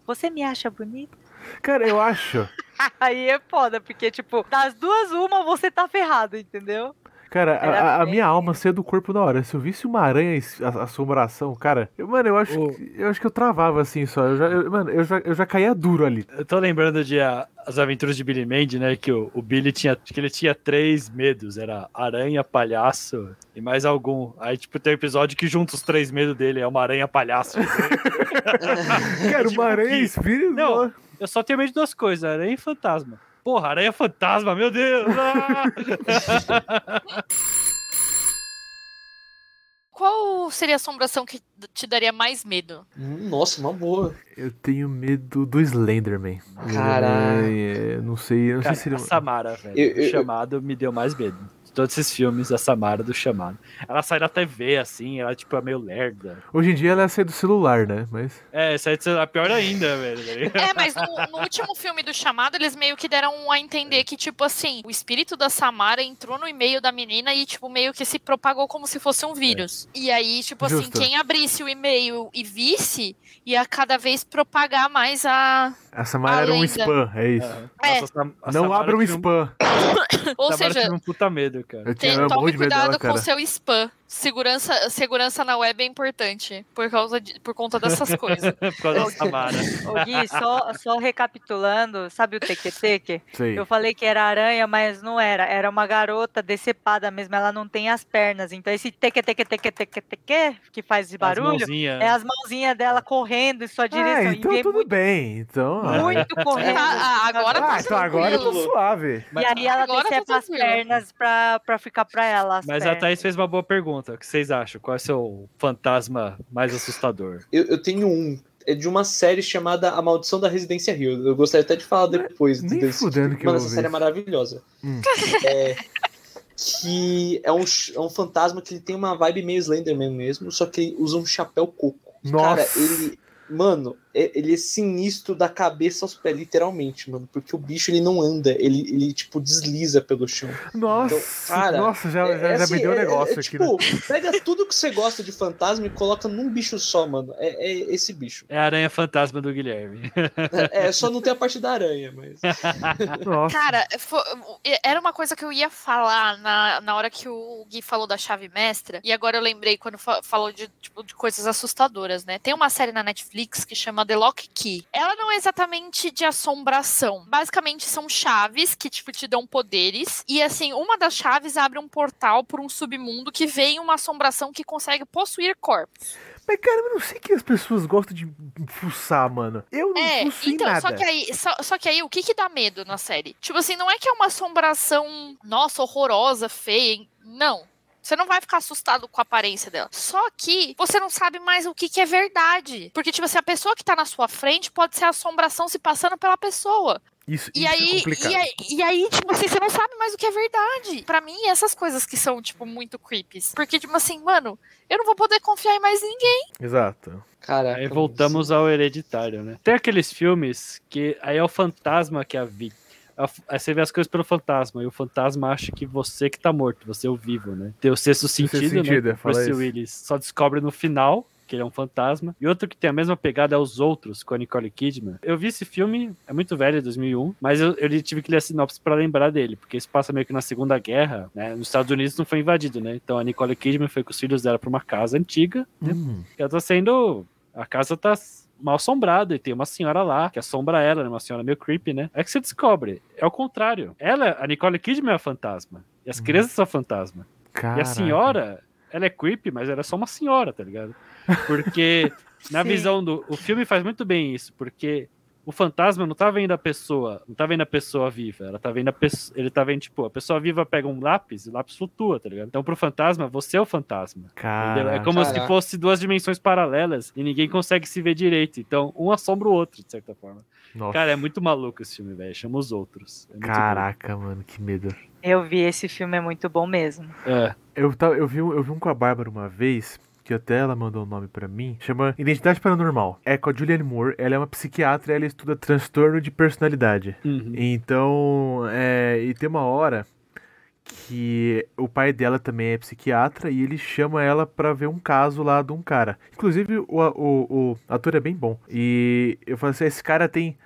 Você me acha bonita? Cara, eu acho. Aí é foda, porque, tipo, das duas, uma você tá ferrado, entendeu? Cara, a- a, minha alma saía do corpo na hora. Se eu visse uma aranha assombração, cara, eu, mano, eu acho, Ô. que, eu acho que eu travava assim só. Eu já, eu- mano, eu já, eu já caía duro ali. Eu tô lembrando de a- As Aventuras de Billy Mandy, né? Que o, o Billy tinha. que ele tinha três medos: era aranha, palhaço e mais algum. Aí, tipo, tem um episódio que junta os três medos dele: é uma aranha palhaço. Cara, Tipo uma aranha que- espírito. Não. Eu só tenho medo de duas coisas: aranha e fantasma. Porra, aranha fantasma, meu Deus! Ah! Qual seria a assombração que te daria mais medo? Hum, Nossa, uma boa. Eu tenho medo do Slenderman. Caraca. É, não sei, eu não Cara, sei se ele... a Samara, velho. Eu- eu- O chamado me deu mais medo. Todos esses filmes, a Samara do chamado. Ela sai da TV, assim, ela tipo é meio lerda. Hoje em dia ela é sair do celular, né? Mas. É, essa é a pior ainda, velho. É, mas no, no último filme do chamado, eles meio que deram a entender que, tipo assim, o espírito da Samara entrou no e-mail da menina e, tipo, meio que se propagou como se fosse um vírus. E aí, tipo assim, Justo. quem abrisse o e-mail e visse, ia cada vez propagar mais a. A Samara era um spam, é isso. É. Nossa, a Sam- a não Samara abra um spam. Ou Samara seja, um puta medo, cara. Eu tinha tem, eu morro tome medo cuidado dela, com cara. o seu spam. Segurança, segurança na web é importante por, causa de, por conta dessas coisas. Por causa da Samara. Ô Gui, só, só recapitulando, sabe o teque-teque? Eu falei que era aranha, mas não era. Era uma garota decepada mesmo, ela não tem as pernas. Então esse teque, teque, teque, teque, teque, que faz esse barulho, As é as mãozinhas dela correndo em sua direção. Ah, então tudo muito, bem. Então. ah. muito correndo. Ah, ah, agora Ah, tá então agora eu tô tranquilo. suave. E aí ela tá decepa as pernas pra, pra ficar pra ela. as Mas a pernas. Thaís fez uma boa pergunta. O que vocês acham? Qual é o seu fantasma mais assustador? Eu, eu tenho um. É de uma série chamada A Maldição da Residência Rio. Eu gostaria até de falar depois Nem desse. fudendo que eu Mano, vou essa série é maravilhosa. Hum. É, que é um, é um fantasma que ele tem uma vibe meio Slenderman mesmo, só que ele usa um chapéu coco. E, Cara, Nossa. ele. Mano, ele é sinistro da cabeça aos pés, literalmente, mano. Porque o bicho ele não anda, ele, ele tipo, desliza pelo chão. Nossa, Então, cara, nossa, já, É- já, é já assim, me deu um é- negócio é, aqui, né? tipo, pega tudo que você gosta de fantasma e coloca num bicho só, mano. É, é esse bicho. É a aranha fantasma do Guilherme. É, só não tem a parte da aranha, mas. Nossa. Cara, fo- era uma coisa que eu ia falar na, na hora que o Gui falou da chave mestra, e agora eu lembrei quando fa- falou de, tipo, de coisas assustadoras, né? Tem uma série na Netflix que chama The Lock Key. Ela não é exatamente de assombração. Basicamente são chaves que, tipo, te dão poderes, e assim, uma das chaves abre um portal por um submundo que vem uma assombração que consegue possuir corpos. Mas, cara, eu não sei que as pessoas gostam de fuçar, mano. Eu não É, fuço então, nada. só que, aí, só, só que aí o que que dá medo na série? Tipo assim, não é que é uma assombração, nossa, horrorosa, feia, hein? não. Você não vai ficar assustado com a aparência dela. Só que você não sabe mais o que, que é verdade. Porque, tipo assim, a pessoa que tá na sua frente pode ser a assombração se passando pela pessoa. Isso, E isso é aí, complicado. e aí, e aí, tipo assim, você não sabe mais o que é verdade. Pra mim, essas coisas que são, tipo, muito creepies. Porque, tipo assim, mano, eu não vou poder confiar em mais ninguém. Exato. Caraca. Aí voltamos ao hereditário, né? Tem aqueles filmes que aí é o fantasma que é a vítima. Aí você vê as coisas pelo fantasma, e o fantasma acha que você que tá morto, você é o vivo, né? Tem o sexto sentido, sentido, é, né? fala Bruce isso. Willis só descobre no final que ele é um fantasma. E outro que tem a mesma pegada é Os Outros, com a Nicole Kidman. Eu vi esse filme, é muito velho, é 2001, mas eu, eu tive que ler a sinopse pra lembrar dele, porque isso passa meio que na Segunda Guerra, né? Nos Estados Unidos não foi invadido, né? Então a Nicole Kidman foi com os filhos dela pra uma casa antiga, né? Hum, Ela tá sendo. A casa tá mal assombrada e tem uma senhora lá que assombra ela, né? Uma senhora meio creepy, né? É que você descobre. É o contrário. Ela, a Nicole Kidman é a fantasma. E as Hum. crianças são fantasma. E caraca. a senhora, ela é creepy, mas ela é só uma senhora, tá ligado? Porque na visão do. O filme faz muito bem isso, porque. O fantasma não tá vendo a pessoa, não tá vendo a pessoa viva, ela tá vendo a pessoa, ele tá vendo, tipo, a pessoa viva pega um lápis e o lápis flutua, tá ligado? Então pro fantasma, você é o fantasma. Caraca. É como se Caraca. fosse duas dimensões paralelas e ninguém consegue se ver direito. Então, um assombra o outro, de certa forma. Nossa. Cara, é muito maluco esse filme, velho. Chama os outros. É Caraca, mano, que medo. Eu vi esse filme, é muito bom mesmo. bom. É. Eu, eu, vi um, eu vi um com a Bárbara uma vez, que até ela mandou o nome pra mim, chama Identidade Paranormal. É com a Julianne Moore, ela é uma psiquiatra e ela estuda transtorno de personalidade. Uhum. Então, é, e tem uma hora que o pai dela também é psiquiatra e ele chama ela pra ver um caso lá de um cara. Inclusive, o, o, o ator é bem bom. E eu falei assim, esse cara tem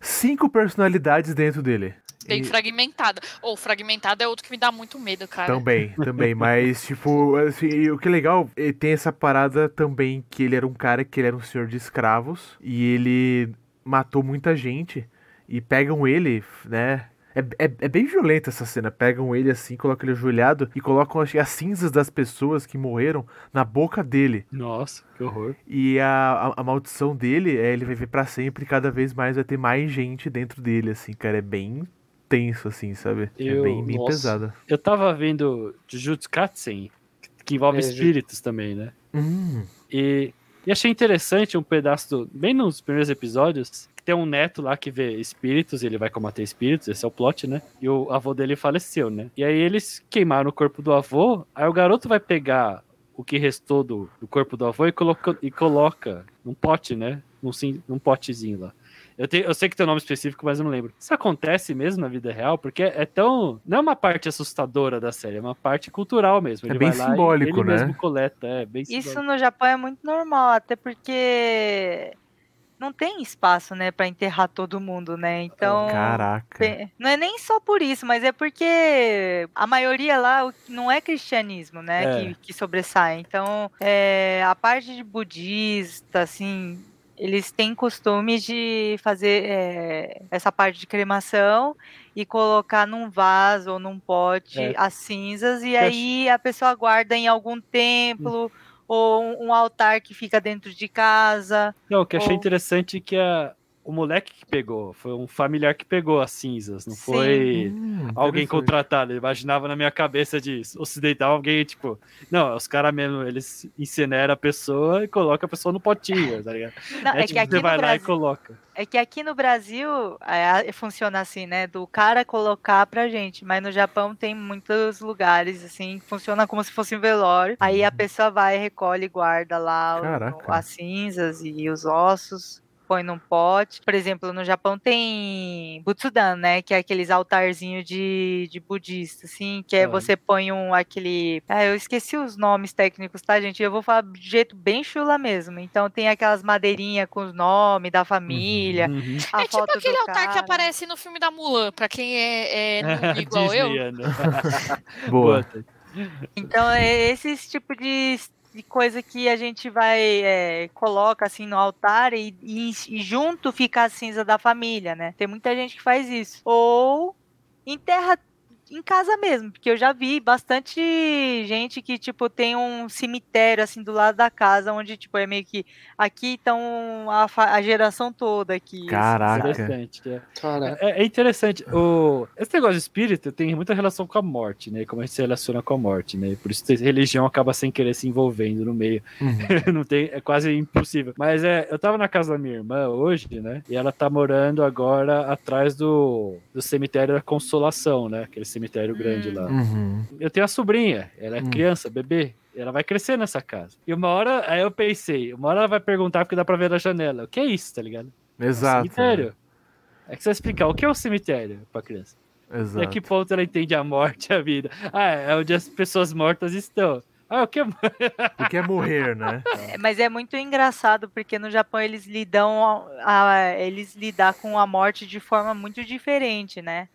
cinco personalidades dentro dele. Bem E- fragmentada. Ou fragmentada é outro que me dá muito medo, cara. Também, também, mas tipo, assim, o que é legal, tem essa parada também que ele era um cara que ele era um senhor de escravos e ele matou muita gente e pegam ele, né? É, é, é bem violenta essa cena. Pegam ele assim, colocam ele ajoelhado e colocam que, as cinzas das pessoas que morreram na boca dele. Nossa, que horror. E a, a, a maldição dele é ele vai ver pra sempre e cada vez mais vai ter mais gente dentro dele, assim, cara. É bem tenso, assim, sabe? Eu- é bem, bem nossa. pesado. Eu tava vendo Jujutsu Kaisen, que envolve É, espíritos também, né? Hum, E, e achei interessante um pedaço, do, bem nos primeiros episódios, que tem um neto lá que vê espíritos, e ele vai combater espíritos, esse é o plot, né? E o avô dele faleceu, né? E aí eles queimaram o corpo do avô, aí o garoto vai pegar o que restou do, do corpo do avô e coloca, e coloca num pote, né? Num, sim- num potezinho lá. Eu, te- eu sei que tem um nome específico, mas eu não lembro. Isso acontece mesmo na vida real? Porque é tão. Não é uma parte assustadora da série, é uma parte cultural mesmo. É Ele bem vai lá e simbólico, ele né? mesmo coleta, é bem Isso simbólico. no Japão é muito normal, até porque não tem espaço, né, pra enterrar todo mundo, né? Então, caraca. Pe- Não é nem só por isso, mas é porque a maioria lá não é cristianismo, né? É. Que, que sobressai. Então, é, a parte de budista, assim, eles têm costume de fazer é, essa parte de cremação e colocar num vaso ou num pote É. as cinzas, e Eu acho- aí a pessoa guarda em algum templo. Ou um- um altar que fica dentro de casa. Não, o que eu achei Ou- interessante é que a, o moleque que pegou, foi um familiar que pegou as cinzas, não Sim. foi Hum, alguém contratado. Eu imaginava na minha cabeça de ocidental alguém, tipo, não, os caras mesmo, eles incineram a pessoa e colocam a pessoa no potinho, tá ligado? Não, é, tipo, que aqui você no vai lá e Brasil, coloca. É que aqui no Brasil é, funciona assim, né? Do cara colocar pra gente. Mas no Japão tem muitos lugares, assim, que funciona como se fosse um velório. Aí a pessoa vai, recolhe e guarda lá o- as cinzas e os ossos. Põe num pote. Por exemplo, no Japão tem Butsudan, né? Que é aqueles altarzinhos de, de budista, assim. Que é Ah. você põe um aquele. Ah, eu esqueci os nomes técnicos, tá, gente? Eu vou falar de jeito bem chula mesmo. Então tem aquelas madeirinhas com os nomes da família. Uhum. A é tipo aquele do altar que cara. aparece no filme da Mulan, pra quem é, é igual eu. Boa. Então, é esse tipo de, de coisa que a gente vai, é, coloca assim no altar e, e, e junto fica a cinza da família, né? Tem muita gente que faz isso. Ou enterra em casa mesmo, porque eu já vi bastante gente que, tipo, tem um cemitério, assim, do lado da casa, onde, tipo, é meio que aqui estão a, a geração toda aqui. assim, Caraca. sabe? Interessante. é. Cara, É, é interessante. O... Esse negócio de espírito tem muita relação com a morte, né? Como a gente se relaciona com a morte, né? Por isso a religião acaba sem querer se envolvendo no meio. Uhum. Não tem, é quase impossível. Mas é, eu tava na casa da minha irmã hoje, né? E ela tá morando agora atrás do, do cemitério da Consolação, né? Aquele cemitério grande lá. Uhum. Eu tenho a sobrinha, ela é Hum. criança, bebê. Ela vai crescer nessa casa. E uma hora, aí eu pensei, uma hora ela vai perguntar porque dá pra ver da janela. O que é isso, tá ligado? Exato. Cemitério. É que você vai explicar o que é o cemitério pra criança. né? E a Exato. que ponto ela entende a morte e a vida? Ah, é onde as pessoas mortas estão. Ah, o que é. O que é morrer, né? É, Mas é muito engraçado, porque no Japão eles lidam a, a- eles lidar com a morte de forma muito diferente, né?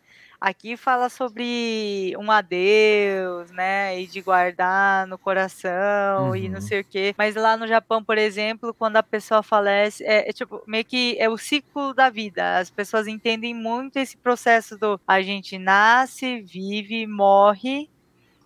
Aqui fala sobre um adeus, né? E de guardar no coração e não Uhum. sei o quê. Mas lá no Japão, por exemplo, quando a pessoa falece, é, é tipo, meio que é o ciclo da vida. As pessoas entendem muito esse processo do a gente nasce, vive, morre.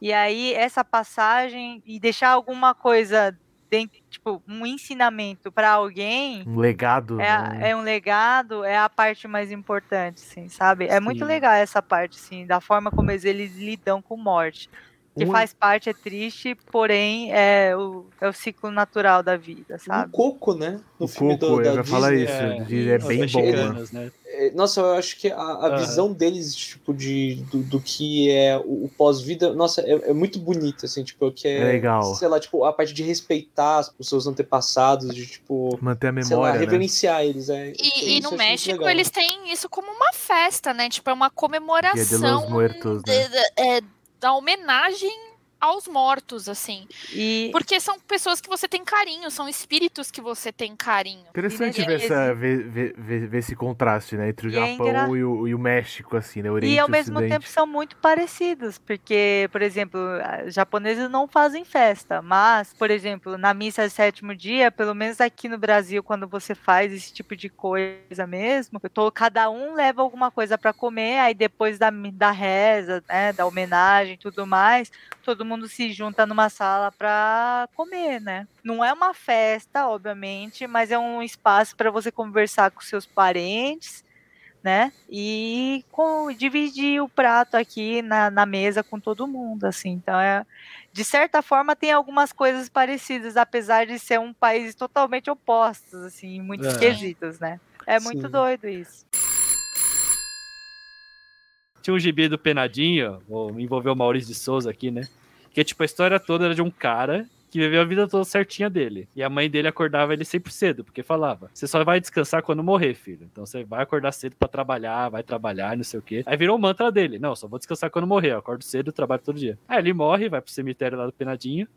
E aí, essa passagem e deixar alguma coisa dentro, tipo, um ensinamento para alguém Um legado. é, né? é um legado, é a parte mais importante, assim, sabe? É muito Sim. legal essa parte, assim, da forma como eles lidam com morte. Que Um- faz parte, é triste, porém é o, é o ciclo natural da vida, o sabe? Coco, né? No O filme Coco, do, eu da ia falar isso. É, é bem bom, mexicanos, né? É, Nossa, eu acho que a, a Aham. visão deles, tipo, de, do, do que é o, o pós-vida, nossa, é, é muito bonito, assim, tipo, que é, É legal. sei lá, tipo, a parte de respeitar os seus antepassados, de, tipo, Manter a sei lá, memória, né? reverenciar eles, é. E, isso e eu no México eles têm isso como uma festa, né? Tipo, é uma comemoração Dia de los Muertos, né? de- de- é, da homenagem aos mortos, assim. E Porque são pessoas que você tem carinho, são espíritos que você tem carinho. Interessante ver, essa, ver, ver, ver- ver esse contraste, né? Entre o E é Japão engra- e, o, e o México, assim, né? Oriente E ao mesmo Ocidente. tempo são muito parecidos, porque, por exemplo, japoneses não fazem festa, mas, por exemplo, na missa de sétimo dia, pelo menos aqui no Brasil, quando você faz esse tipo de coisa mesmo, eu tô, cada um leva alguma coisa para comer, aí depois da, da reza, né, da homenagem e tudo mais, todo mundo se junta numa sala para comer, né? Não é uma festa, obviamente, mas é um espaço para você conversar com seus parentes né? E com, dividir o prato aqui na, na mesa com todo mundo, assim. Então, é, de certa forma, tem algumas coisas parecidas, apesar de ser um país totalmente opostos, assim, em muitos É. quesitos, né? É muito Sim. doido isso. Tinha um gibi do Penadinho, vou envolver o Maurício de Souza aqui, né? Que tipo, a história toda era de um cara que viveu a vida toda certinha dele. E a mãe dele acordava ele sempre cedo, porque falava: Você só vai descansar quando morrer, filho. Então você vai acordar cedo pra trabalhar, vai trabalhar, não sei o quê. Aí virou o mantra dele: Não, só vou descansar quando morrer. Eu acordo cedo, trabalho todo dia. Aí ele morre, vai pro cemitério lá do Penadinho.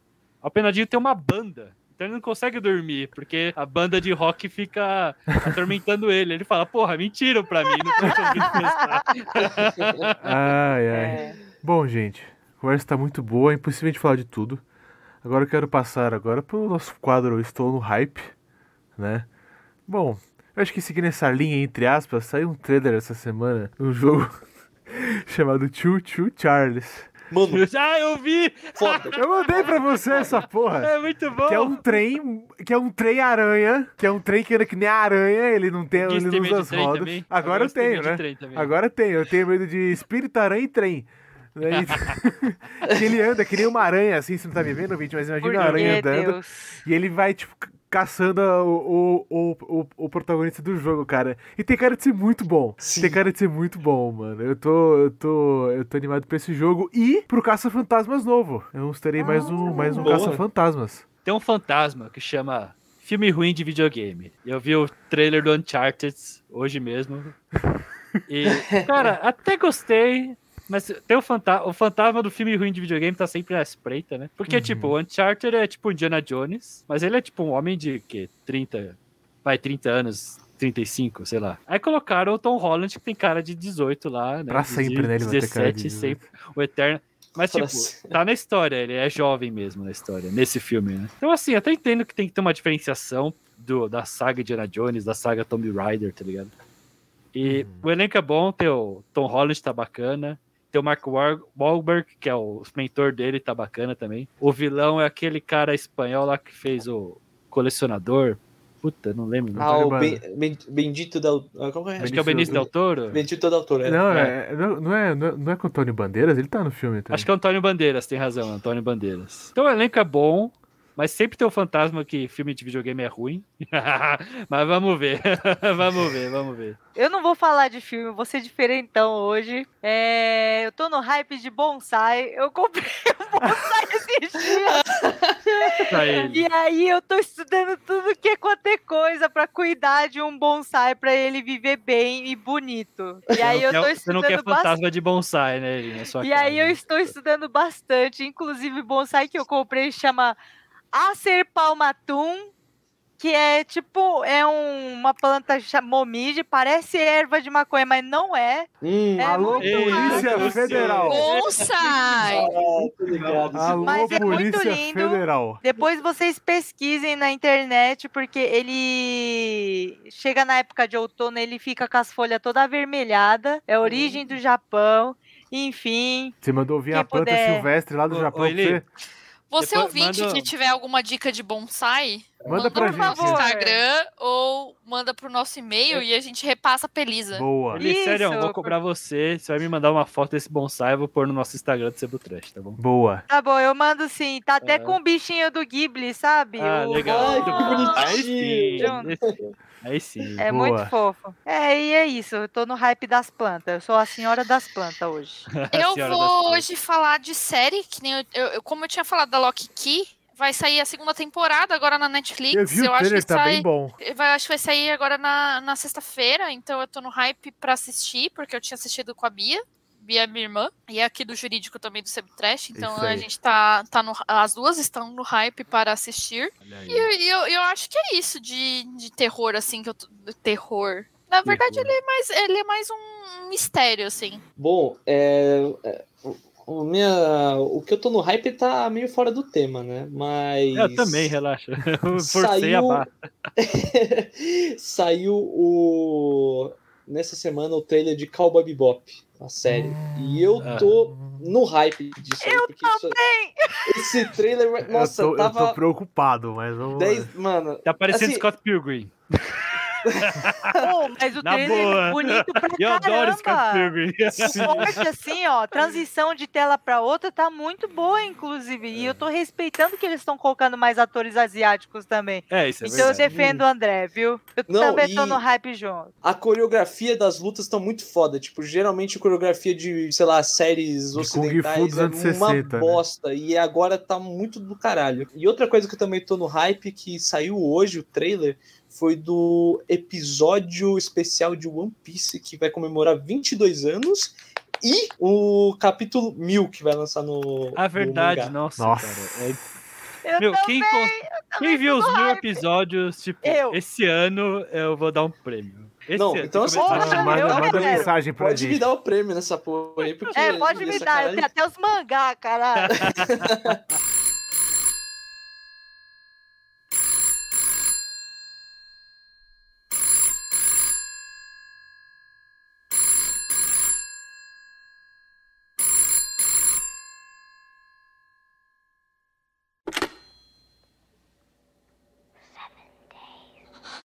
O Penadinho tem uma banda. Então ele não consegue dormir, porque a banda de rock fica atormentando ele. Ele fala, porra, mentiram pra mim, não tô conseguindo descansar. Ai, ai. É, Bom, gente, a conversa tá muito boa, é impossível a gente falar de tudo. Agora eu quero passar agora pro nosso quadro Estou no Hype, né? Bom, eu acho que seguindo essa linha, entre aspas, saiu um trailer essa semana, um jogo chamado Choo Choo Charles. Mano, ah, eu vi! foda. Eu mandei pra você essa porra. É muito bom! Que é um trem, que é um trem aranha, que é um trem que anda que nem aranha, ele não tem, ele tem não medo usa de as trem rodas. também? Agora eu tenho, de né? Agora eu tenho, eu tenho medo de espírito, aranha e trem. Né? E- que ele anda que nem uma aranha, assim, você não tá me vendo, vídeo, mas imagina por uma aranha andando. Deus? E ele vai, tipo, ca- caçando o, o, o, o, o protagonista do jogo, cara. E tem cara de ser muito bom. Sim. Tem cara de ser muito bom, mano. Eu tô, eu tô, eu tô animado pra esse jogo. E pro Caça-Fantasmas novo. Eu terei mais um, mais um. Caça-Fantasmas. Tem um fantasma que chama Filme Ruim de Videogame. Eu vi o trailer do Uncharted hoje mesmo. E, cara, até gostei. Mas tem o, fanta o fantasma do filme ruim de videogame tá sempre à espreita, né? Porque, Uhum. tipo, o Uncharted é tipo Indiana Jones, mas ele é tipo um homem de, que 30, vai, 30 anos, 35, sei lá. Aí colocaram o Tom Holland, que tem cara de 18 lá, né? Pra De sempre, né? Ele vai ter cara de 18. sempre. O Eterno. Mas, tipo, tá na história, ele é jovem mesmo na história, nesse filme, né? Então, assim, até entendo que tem que ter uma diferenciação do, da saga Indiana Jones, da saga Tomb Raider, tá ligado? E Uhum. o elenco é bom, tem o Tom Holland tá bacana. Tem o Mark Wahlberg, que é o mentor dele, tá bacana também. O vilão é aquele cara espanhol lá que fez o colecionador. Puta, não lembro. Ah, o Ben- Ben- Bendito Del. ah, Como é? Acho que é o Benício Del Toro. Bendito Del Toro. é. Não, é, não, não é, não é- não é com o Antônio Bandeiras? Ele tá no filme também. Acho que é o Antônio Bandeiras, tem razão, Antônio Bandeiras. Então o elenco é bom, mas sempre tem o fantasma que filme de videogame é ruim. mas vamos ver, vamos ver, vamos ver. Eu não vou falar de filme, vou ser diferentão hoje. É, eu tô no hype de bonsai. Eu comprei um bonsai esses dias. E aí eu tô estudando tudo que é quanto é coisa pra cuidar de um bonsai pra ele viver bem e bonito. E aí eu tô quer- Você não quer estudando bastante. fantasma de bonsai, né, Eli, na sua E aí casa. eu estou estudando bastante. Inclusive, bonsai que eu comprei chama Acer Palmatum, que é tipo, é um- uma planta momide, parece erva de maconha, mas não é. Hum, É Alô, muito Polícia. Federal! Bonsai! ah. Alô, Mas é muito Polícia lindo. Federal! Depois vocês pesquisem na internet, porque ele chega na época de outono, ele fica com as folhas toda avermelhada. É a origem do Japão. Enfim, Você mandou vir a planta puder. silvestre lá do Ô, Japão ô, você? Você Depois ouvinte manda- que tiver alguma dica de bonsai, Manda pra pro gente. nosso Instagram ou manda pro nosso e-mail e a gente repassa a Pelisa. Boa. Isso, sério, eu vou cobrar você. Você vai me mandar uma foto desse bonsai, eu vou pôr no nosso Instagram do Sebo Trash, tá bom? Boa. tá bom, eu mando sim. Tá até É. com o bichinho do Ghibli, sabe? Ah, O- legal. Ai, que bonitinho. Junto. Aí sim. É Boa. muito fofo. É, e é isso. Eu tô no hype das plantas. Eu sou a senhora das plantas hoje. Eu vou hoje falar de série, que nem eu, eu- como eu tinha falado da Loki Key, vai sair a segunda temporada agora na Netflix. Eu vi o acho trailer, que tá sai, bem bom. vai, acho que vai sair agora na, na sexta-feira, então eu tô no hype pra assistir, porque eu tinha assistido com a Bia. Bia é minha irmã, e é aqui do jurídico também do Subtrash, então a gente tá, tá no. As duas estão no hype para assistir. E eu, e eu, eu acho que é isso de, de terror, assim, que eu tô. Terror. Na verdade, Terror. ele é mais, ele é mais um mistério, assim. Bom, é, é, o, minha, o que eu tô no hype tá meio fora do tema, né? Mas. Eu também, relaxa. Eu forcei a Saiu- barra. Saiu o. Nessa semana o trailer de Cowboy Bebop, a série. E eu Ah. tô no hype disso aí. Eu porque isso- esse trailer. Nossa, eu, tô, eu tava. tô preocupado, mas vamos. 10, mano, Tá parecendo Assim- Scott Pilgrim. Pô, mas o Na trailer boa. é bonito pra Eu adoro caramba. Pilgrim. Forte assim, ó, transição de tela pra outra tá muito boa, inclusive. E eu tô respeitando que eles estão colocando mais atores asiáticos também. É, isso é então eu verdade. defendo o André, viu? Eu Não, também tô no hype junto. a coreografia das lutas estão muito foda. Tipo, geralmente a coreografia de, sei lá, séries De ocidentais é uma 60, né? bosta. E agora tá muito do caralho. E outra coisa que eu também tô no hype, que saiu hoje o trailer, foi do episódio especial de One Piece, que vai comemorar 22 anos. E o capítulo 1000 que vai lançar no. A no verdade, mangá. nossa, Nossa. cara. é- Eu Meu, também, quem, quem viu os mil episódios, tipo, Eu. esse ano eu vou dar um prêmio. Esse Não, ano, então assim, Porra, manda eu manda mensagem pra Pode me gente. dar o prêmio nessa porra aí, porque. É, pode me dar. Eu tenho até os mangá, caralho.